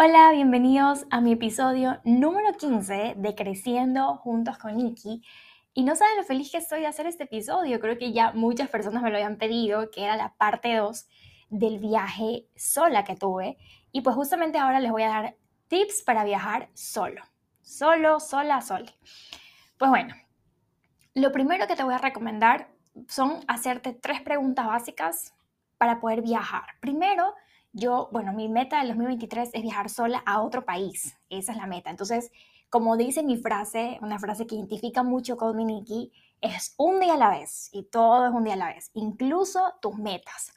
Hola, bienvenidos a mi episodio número 15 de Creciendo Juntos con Nikki. Y no saben lo feliz que estoy de hacer este episodio. Creo que ya muchas personas me lo habían pedido, que era la parte 2 del viaje sola que tuve. Y pues justamente ahora les voy a dar tips para viajar solo. Solo, sola, sola. Pues bueno, lo primero que te voy a recomendar son hacerte tres preguntas básicas para poder viajar. Primero, yo, bueno, mi meta del 2023 es viajar sola a otro país. Esa es la meta. Entonces, como dice mi frase, una frase que identifica mucho con mi Nikki, es un día a la vez y todo es un día a la vez, incluso tus metas.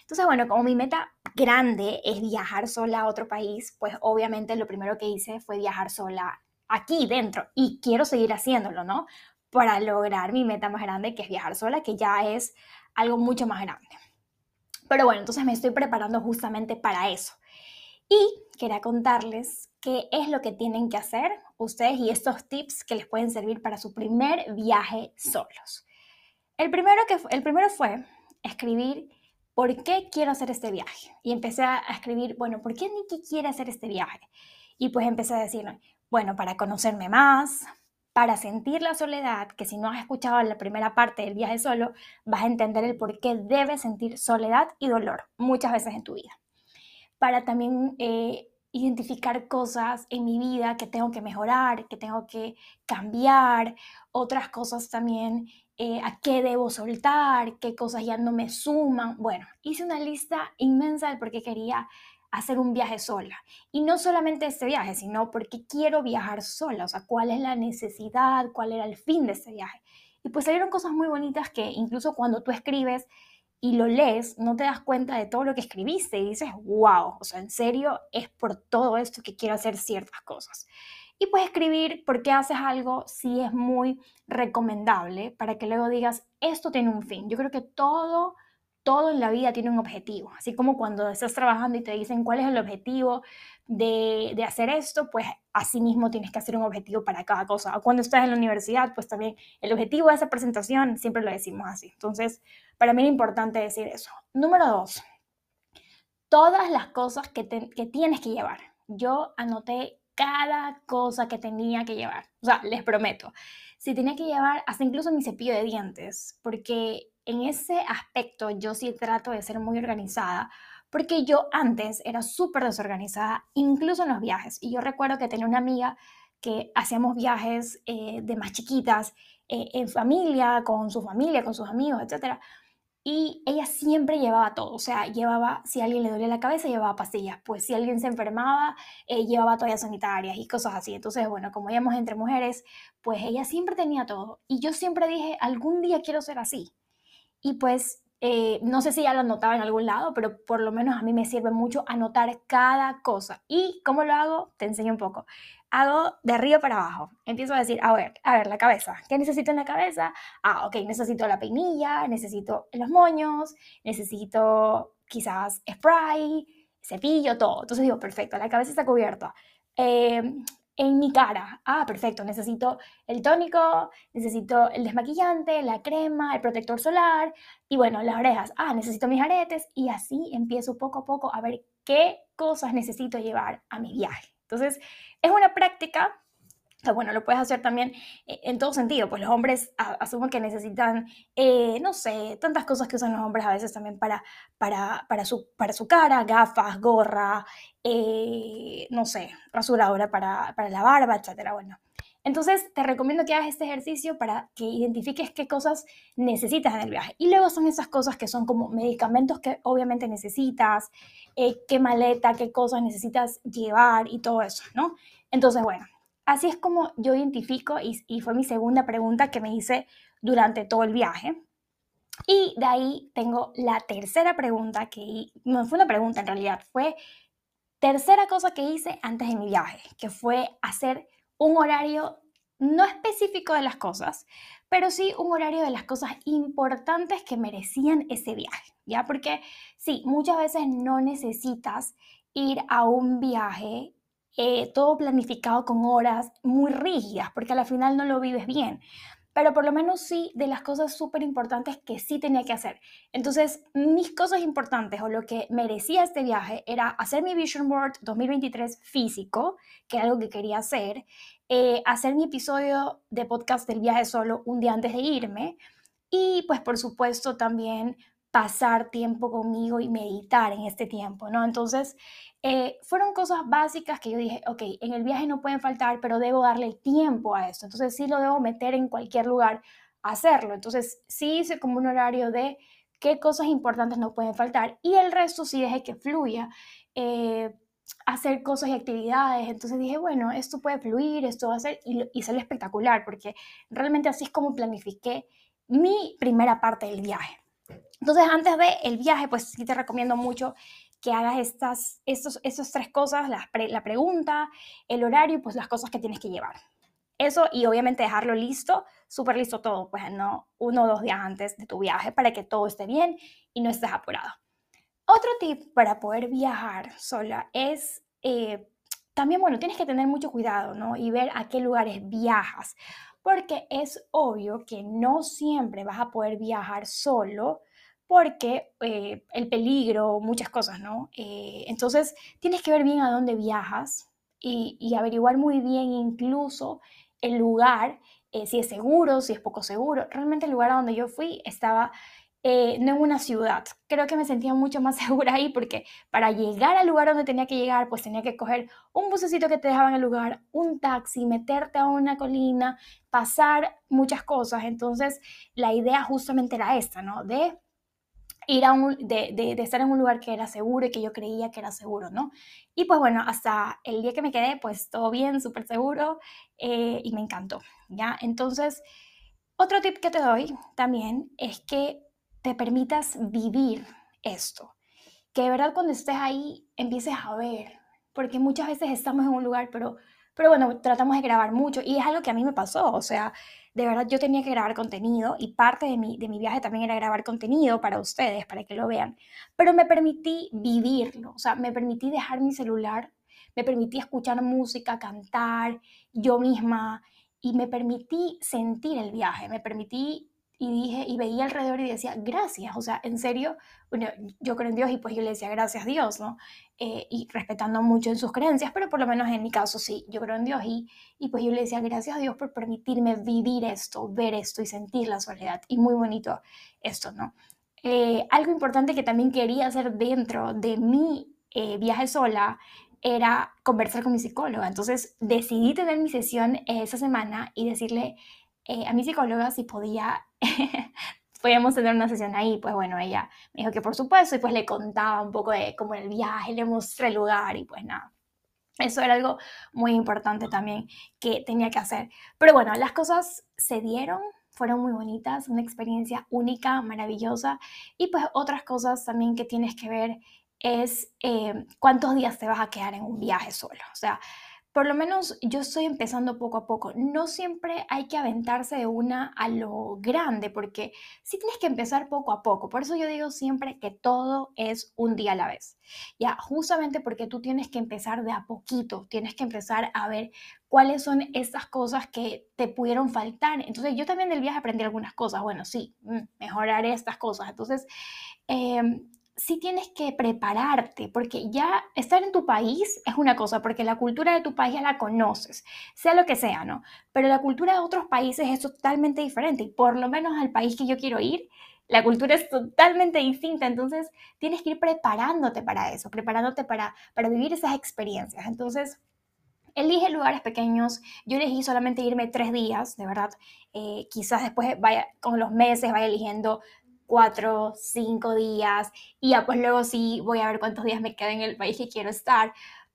Entonces, bueno, como mi meta grande es viajar sola a otro país, pues obviamente lo primero que hice fue viajar sola aquí dentro y quiero seguir haciéndolo, ¿no? Para lograr mi meta más grande, que es viajar sola, que ya es algo mucho más grande. Pero bueno, entonces me estoy preparando justamente para eso. Y quería contarles qué es lo que tienen que hacer ustedes y estos tips que les pueden servir para su primer viaje solos. El primero, que, el primero fue escribir por qué quiero hacer este viaje. Y empecé a escribir, bueno, ¿por qué Nikki quiere hacer este viaje? Y pues empecé a decir, bueno, para conocerme más, para sentir la soledad, que si no has escuchado la primera parte del viaje solo, vas a entender el por qué debes sentir soledad y dolor muchas veces en tu vida. Para también eh, identificar cosas en mi vida que tengo que mejorar, que tengo que cambiar, otras cosas también, eh, a qué debo soltar, qué cosas ya no me suman. Bueno, hice una lista inmensa de por qué quería hacer un viaje sola. Y no solamente este viaje, sino porque quiero viajar sola, o sea, cuál es la necesidad, cuál era el fin de este viaje. Y pues salieron cosas muy bonitas que incluso cuando tú escribes y lo lees, no te das cuenta de todo lo que escribiste y dices, wow, o sea, en serio, es por todo esto que quiero hacer ciertas cosas. Y pues escribir por qué haces algo sí es muy recomendable para que luego digas, esto tiene un fin. Yo creo que todo todo en la vida tiene un objetivo. Así como cuando estás trabajando y te dicen cuál es el objetivo de, hacer esto, pues así mismo tienes que hacer un objetivo para cada cosa. O cuando estás en la universidad, pues también el objetivo de esa presentación siempre lo decimos así. Entonces, para mí es importante decir eso. Número dos, todas las cosas que, que tienes que llevar. Yo anoté cada cosa que tenía que llevar. O sea, les prometo. Si tenía que llevar hasta incluso mi cepillo de dientes, porque en ese aspecto yo sí trato de ser muy organizada, porque yo antes era súper desorganizada, incluso en los viajes. Y yo recuerdo que tenía una amiga que hacíamos viajes eh, de más chiquitas, eh, en familia, con su familia, con sus amigos, etc. Y ella siempre llevaba todo, o sea, llevaba, si a alguien le dolía la cabeza, llevaba pastillas, pues si alguien se enfermaba, eh, llevaba toallas sanitarias y cosas así. Entonces, bueno, como íbamos entre mujeres, pues ella siempre tenía todo. Y yo siempre dije, algún día quiero ser así. Y pues eh, no sé si ya lo anotaba en algún lado, pero por lo menos a mí me sirve mucho anotar cada cosa. ¿Y cómo lo hago? Te enseño un poco. Hago de arriba para abajo. Empiezo a decir, a ver, a ver, la cabeza. ¿Qué necesito en la cabeza? Ah, ok, necesito la peinilla, necesito los moños, necesito quizás spray, cepillo, todo. Entonces digo, perfecto, la cabeza está cubierta. Eh, en mi cara. Ah, perfecto, necesito el tónico, necesito el desmaquillante, la crema, el protector solar y bueno, las orejas. Ah, necesito mis aretes y así empiezo poco a poco a ver qué cosas necesito llevar a mi viaje. Entonces, es una práctica bueno, lo puedes hacer también eh, en todo sentido, pues los hombres asumen que necesitan, eh, no sé, tantas cosas que usan los hombres a veces también para, para, para, su, para su cara, gafas, gorra, eh, no sé, rasuradora para, para la barba, etcétera. Bueno, entonces te recomiendo que hagas este ejercicio para que identifiques qué cosas necesitas en el viaje. Y luego son esas cosas que son como medicamentos que obviamente necesitas, qué maleta, qué cosas necesitas llevar y todo eso, ¿no? Entonces, bueno, Así es como yo identifico y, fue mi segunda pregunta que me hice durante todo el viaje. Y de ahí tengo la tercera pregunta, que no fue una pregunta en realidad, fue tercera cosa que hice antes de mi viaje, que fue hacer un horario no específico de las cosas, pero sí un horario de las cosas importantes que merecían ese viaje, ¿ya? Porque sí, muchas veces no necesitas ir a un viaje eh, todo planificado con horas muy rígidas, porque al final no lo vives bien. pero por lo menos sí de las cosas súper importantes que sí tenía que hacer. Entonces, mis cosas importantes o lo que merecía este viaje era hacer mi Vision Board 2023 físico, que era algo que quería hacer, eh, hacer mi episodio de podcast del viaje solo un día antes de irme y pues por supuesto también pasar tiempo conmigo y meditar en este tiempo, ¿no? Entonces, eh, fueron cosas básicas que yo dije, ok, en el viaje no pueden faltar, pero debo darle tiempo a esto. Entonces, sí lo debo meter en cualquier lugar hacerlo. Entonces, sí hice como un horario de qué cosas importantes no pueden faltar y el resto sí dejé que fluya. Eh, hacer cosas y actividades. Entonces dije, bueno, esto puede fluir, esto va a ser, y, y salió espectacular, porque realmente así es como planifiqué mi primera parte del viaje. Entonces, antes del el viaje, pues sí te recomiendo mucho que hagas estas estos, esas tres cosas, la, la pregunta, el horario y pues las cosas que tienes que llevar. Eso y obviamente dejarlo listo, súper listo todo, pues no uno o dos días antes de tu viaje para que todo esté bien y no estés apurado. Otro tip para poder viajar sola es eh, también, bueno, tienes que tener mucho cuidado, ¿no? Y ver a qué lugares viajas, porque es obvio que no siempre vas a poder viajar solo porque eh, el peligro, muchas cosas, ¿no? Eh, entonces, tienes que ver bien a dónde viajas y, averiguar muy bien incluso el lugar, eh, si es seguro, si es poco seguro. Realmente el lugar a donde yo fui estaba no en una ciudad. Creo que me sentía mucho más segura ahí porque para llegar al lugar donde tenía que llegar, pues tenía que coger un bucecito que te dejaba en el lugar, un taxi, meterte a una colina, pasar muchas cosas. Entonces, la idea justamente era esta, ¿no? De ir a un, de, de, estar en un lugar que era seguro y que yo creía que era seguro, ¿no? Y pues bueno, hasta el día que me quedé, pues todo bien, súper seguro eh, y me encantó, ¿ya? Entonces, otro tip que te doy también es que te permitas vivir esto, que de verdad cuando estés ahí empieces a ver, porque muchas veces estamos en un lugar, pero, pero bueno, tratamos de grabar mucho y es algo que a mí me pasó, o sea, de verdad yo tenía que grabar contenido y parte de mi, de mi viaje también era grabar contenido para ustedes, para que lo vean. Pero me permití vivirlo, o sea, me permití dejar mi celular, me permití escuchar música, cantar yo misma y me permití sentir el viaje, me permití y dije y veía alrededor y decía gracias, o sea, en serio, bueno, yo creo en Dios y pues yo le decía gracias Dios, ¿no? Eh, y respetando mucho en sus creencias, pero por lo menos en mi caso sí, yo creo en Dios y, y pues yo le decía gracias a Dios por permitirme vivir esto, ver esto y sentir la soledad y muy bonito esto, ¿no? Eh, algo importante que también quería hacer dentro de mi eh, viaje sola era conversar con mi psicóloga, entonces decidí tener mi sesión esa semana y decirle a mi psicóloga si podía podíamos tener una sesión ahí, pues bueno, ella me dijo que por supuesto y pues le contaba un poco de cómo el viaje, le mostré el lugar y pues nada. Eso era algo muy importante también que tenía que hacer. Pero bueno, las cosas se dieron, fueron muy bonitas, una experiencia única, maravillosa. Y pues otras cosas también que tienes que ver es eh, cuántos días te vas a quedar en un viaje solo. O sea, por lo menos yo estoy empezando poco a poco. No siempre hay que aventarse de una a lo grande, porque sí tienes que empezar poco a poco. Por eso yo digo siempre que todo es un día a la vez. Ya, justamente porque tú tienes que empezar de a poquito, tienes que empezar a ver cuáles son estas cosas que te pudieron faltar. Entonces yo también del viaje aprendí algunas cosas. Bueno, sí, mm, mejoraré estas cosas. Entonces, eh, sí tienes que prepararte, porque ya estar en tu país es una cosa, porque la cultura de tu país ya la conoces, sea lo que sea, ¿no? Pero la cultura de otros países es totalmente diferente y por lo menos al país que yo quiero ir, la cultura es totalmente distinta, entonces tienes que ir preparándote para eso, preparándote para, para vivir esas experiencias. Entonces, elige lugares pequeños. Yo elegí solamente irme tres días, de verdad. Eh, quizás después vaya, con los meses, vaya eligiendo cuatro, cinco días y ya pues luego sí voy a ver cuántos días me quedan en el país que quiero estar.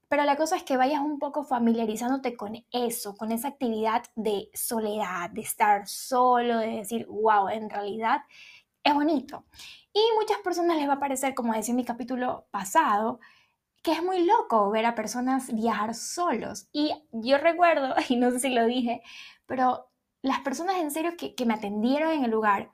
Pero la cosa es que vayas un poco familiarizándote con eso, con esa actividad de soledad, de estar solo, de decir, wow, en realidad es bonito. Y muchas personas les va a parecer, como decía en mi capítulo pasado, que es muy loco ver a personas viajar solos. Y yo recuerdo, y no sé si lo dije, pero las personas en serio que, que me atendieron en el lugar,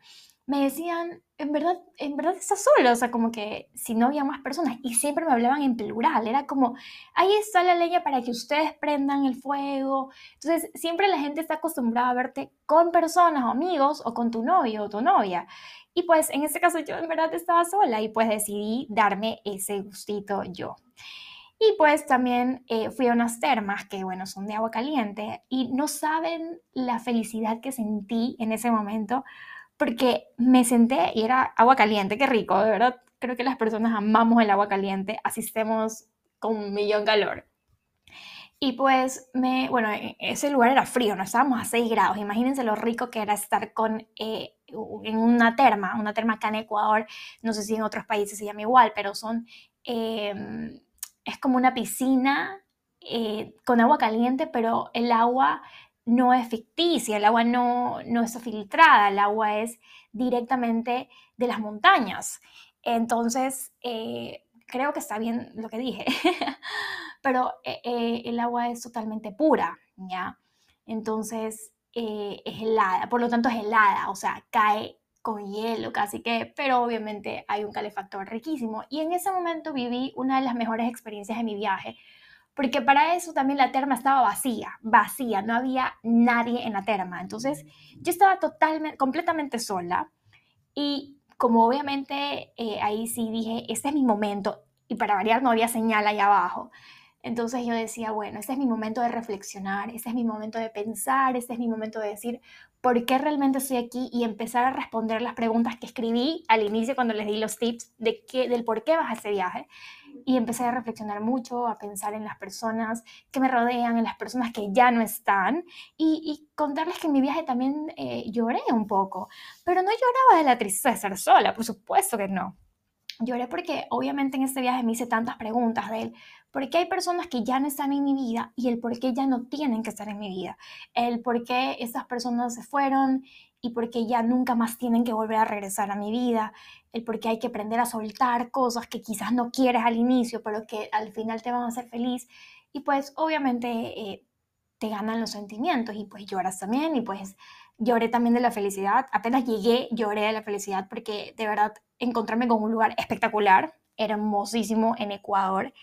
me decían, en verdad, en verdad estás solo, o sea, como que si no había más personas, y siempre me hablaban en plural, era como, ahí está la leña para que ustedes prendan el fuego. Entonces, siempre la gente está acostumbrada a verte con personas o amigos o con tu novio o tu novia. Y pues en este caso yo en verdad estaba sola y pues decidí darme ese gustito yo. Y pues también eh, fui a unas termas que, bueno, son de agua caliente y no saben la felicidad que sentí en ese momento porque me senté y era agua caliente, qué rico, de verdad. Creo que las personas amamos el agua caliente, asistemos con un millón calor. Y pues, me, bueno, e, ese lugar era frío, no estábamos a 6 grados. Imagínense lo rico que era estar con, eh, en una terma, una terma acá en Ecuador, no sé si en otros países se llama igual, pero son, em, es como una piscina eh, con agua caliente, pero el agua no es ficticia, el agua no, no es filtrada, el agua es directamente de las montañas. Entonces, eh, creo que está bien lo que dije, pero eh, eh, el agua es totalmente pura, ¿ya? Entonces, es helada, por lo tanto es helada, o sea, cae con hielo casi que, pero obviamente hay un calefactor riquísimo. Y en ese momento viví una de las mejores experiencias de mi viaje, porque para eso también la terma estaba vacía, vacía, no había nadie en la terma. Entonces yo estaba totalmente, completamente sola y como obviamente eh, ahí sí dije, este es mi momento y para variar no había señal ahí abajo. Entonces yo decía, bueno, este es mi momento de reflexionar, este es mi momento de pensar, este es mi momento de decir por qué realmente estoy aquí y empezar a responder las preguntas que escribí al inicio cuando les di los tips de qué, del por qué vas a ese viaje y empecé a reflexionar mucho, a pensar en las personas que me rodean, en las personas que ya no están y, contarles que en mi viaje también eh, lloré un poco, pero no lloraba de la tristeza de estar sola, por supuesto que no. Lloré porque obviamente en este viaje me hice tantas preguntas de él, ¿por qué hay personas que ya no están en mi vida y el por qué ya no tienen que estar en mi vida? El por qué esas personas se fueron y por qué ya nunca más tienen que volver a regresar a mi vida, el por qué hay que aprender a soltar cosas que quizás no quieres al inicio, pero que al final te van a hacer feliz. Y pues obviamente eh, te ganan los sentimientos y pues lloras también y pues lloré también de la felicidad. Apenas llegué, lloré de la felicidad porque de verdad encontrarme con un lugar espectacular, hermosísimo en Ecuador,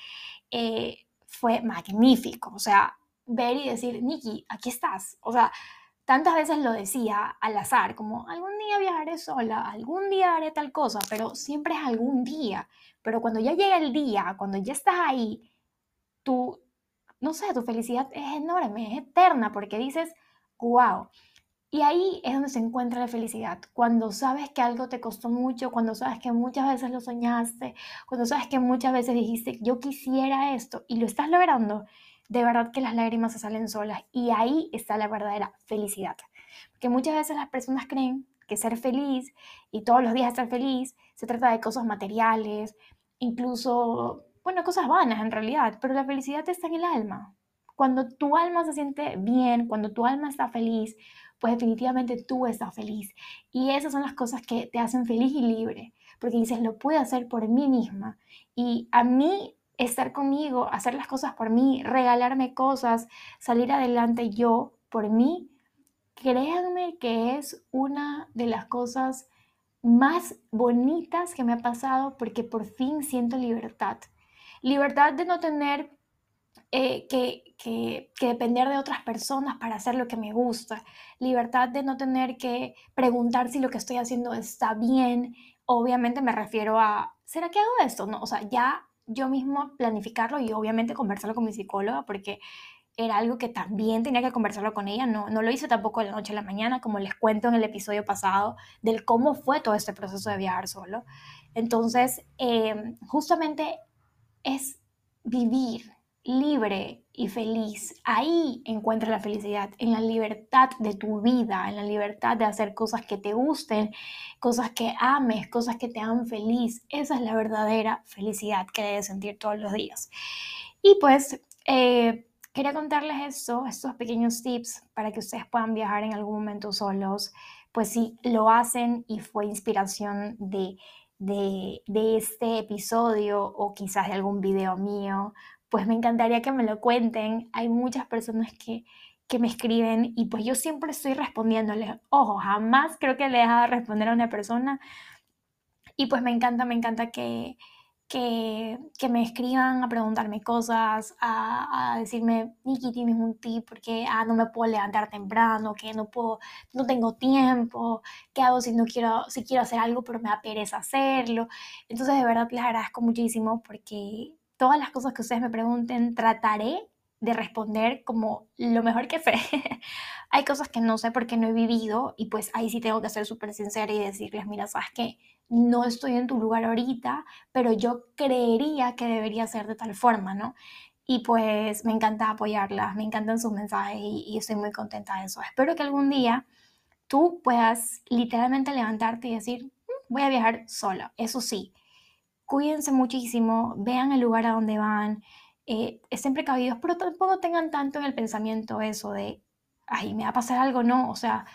eh, fue magnífico. O sea, ver y decir, Nikki, aquí estás. O sea, tantas veces lo decía al azar, como algún día viajaré sola, algún día haré tal cosa, pero siempre es algún día. Pero cuando ya llega el día, cuando ya estás ahí, tú, no sé, tu felicidad es enorme, es eterna, porque dices, wow. Y ahí es donde se encuentra la felicidad, cuando sabes que algo te costó mucho, cuando sabes que muchas veces lo soñaste, cuando sabes que muchas veces dijiste, yo quisiera esto y lo estás logrando de verdad que las lágrimas se salen solas y ahí está la verdadera felicidad. Porque muchas veces las personas creen que ser feliz y todos los días estar feliz se trata de cosas materiales, incluso, bueno, cosas vanas en realidad, pero la felicidad está en el alma. Cuando tu alma se siente bien, cuando tu alma está feliz, pues definitivamente tú estás feliz. Y esas son las cosas que te hacen feliz y libre, porque dices, lo puedo hacer por mí misma. Y a mí estar conmigo, hacer las cosas por mí, regalarme cosas, salir adelante yo por mí, créanme que es una de las cosas más bonitas que me ha pasado porque por fin siento libertad. Libertad de no tener eh, que, que, que, depender de otras personas para hacer lo que me gusta. Libertad de no tener que preguntar si lo que estoy haciendo está bien. Obviamente me refiero a, ¿será que hago esto? No, o sea, ya yo mismo planificarlo y obviamente conversarlo con mi psicóloga porque era algo que también tenía que conversarlo con ella. No, no lo hice tampoco de la noche a la mañana, como les cuento en el episodio pasado, del cómo fue todo este proceso de viajar solo. Entonces, em, justamente es vivir libre y feliz. Ahí encuentras la felicidad, en la libertad de tu vida, en la libertad de hacer cosas que te gusten, cosas que ames, cosas que te hagan feliz. Esa es la verdadera felicidad que debes sentir todos los días. Y pues eh, quería contarles esto, estos pequeños tips para que ustedes puedan viajar en algún momento solos. Pues si lo hacen y fue inspiración de de, de, este episodio o quizás de algún video mío pues me encantaría que me lo cuenten. Hay muchas personas que, que me escriben y pues yo siempre estoy respondiéndoles. Ojo, jamás creo que le he dejado de responder a una persona. Y pues me encanta, me encanta que, que, que, me escriban a preguntarme cosas, a, a, decirme, Nikki, tienes un tip porque ah, no me puedo levantar temprano, que no puedo, no tengo tiempo, qué hago si no quiero, si quiero hacer algo pero me da pereza hacerlo. Entonces de verdad les agradezco muchísimo porque todas las cosas que ustedes me pregunten trataré de responder como lo mejor que sé. Hay cosas que no sé porque no he vivido y pues ahí sí tengo que ser súper sincera y decirles, mira, sabes que no estoy en tu lugar ahorita, pero yo creería que debería ser de tal forma, ¿no? Y pues me encanta apoyarlas, me encantan sus mensajes y, y estoy muy contenta de eso. Espero que algún día tú puedas literalmente levantarte y decir, mm, voy a viajar sola. Eso sí, cuídense muchísimo, vean el lugar a donde van, eh, estén precavidos, pero tampoco tengan tanto en el pensamiento eso de, ay, me va a pasar algo, no, o sea,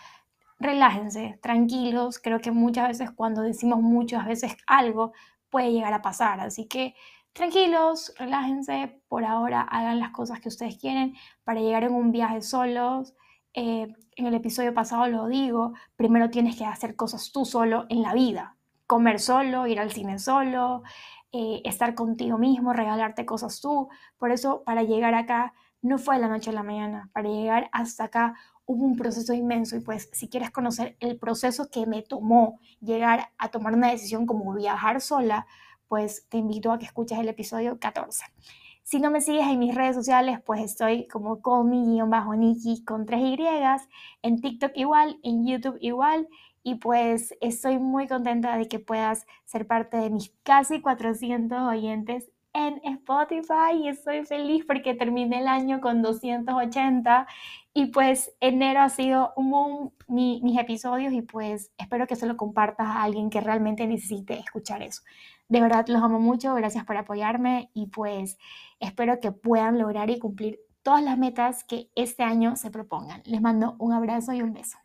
relájense, tranquilos, creo que muchas veces cuando decimos muchas veces algo puede llegar a pasar, así que tranquilos, relájense, por ahora hagan las cosas que ustedes quieren para llegar en un viaje solos. Eh, en el episodio pasado lo digo, primero tienes que hacer cosas tú solo en la vida, comer solo, ir al cine solo, eh, estar contigo mismo, regalarte cosas tú. Por eso, para llegar acá, no fue de la noche a la mañana. Para llegar hasta acá hubo un proceso inmenso y pues si quieres conocer el proceso que me tomó llegar a tomar una decisión como viajar sola, pues te invito a que escuches el episodio 14. Si no me sigues en mis redes sociales, pues estoy como bajo niki con tres Y, en TikTok igual, en YouTube igual y pues estoy muy contenta de que puedas ser parte de mis casi 400 oyentes en Spotify y estoy feliz porque terminé el año con 280 y pues enero ha sido un boom mis episodios y pues espero que se lo compartas a alguien que realmente necesite escuchar eso. De verdad los amo mucho, gracias por apoyarme y pues espero que puedan lograr y cumplir todas las metas que este año se propongan. Les mando un abrazo y un beso.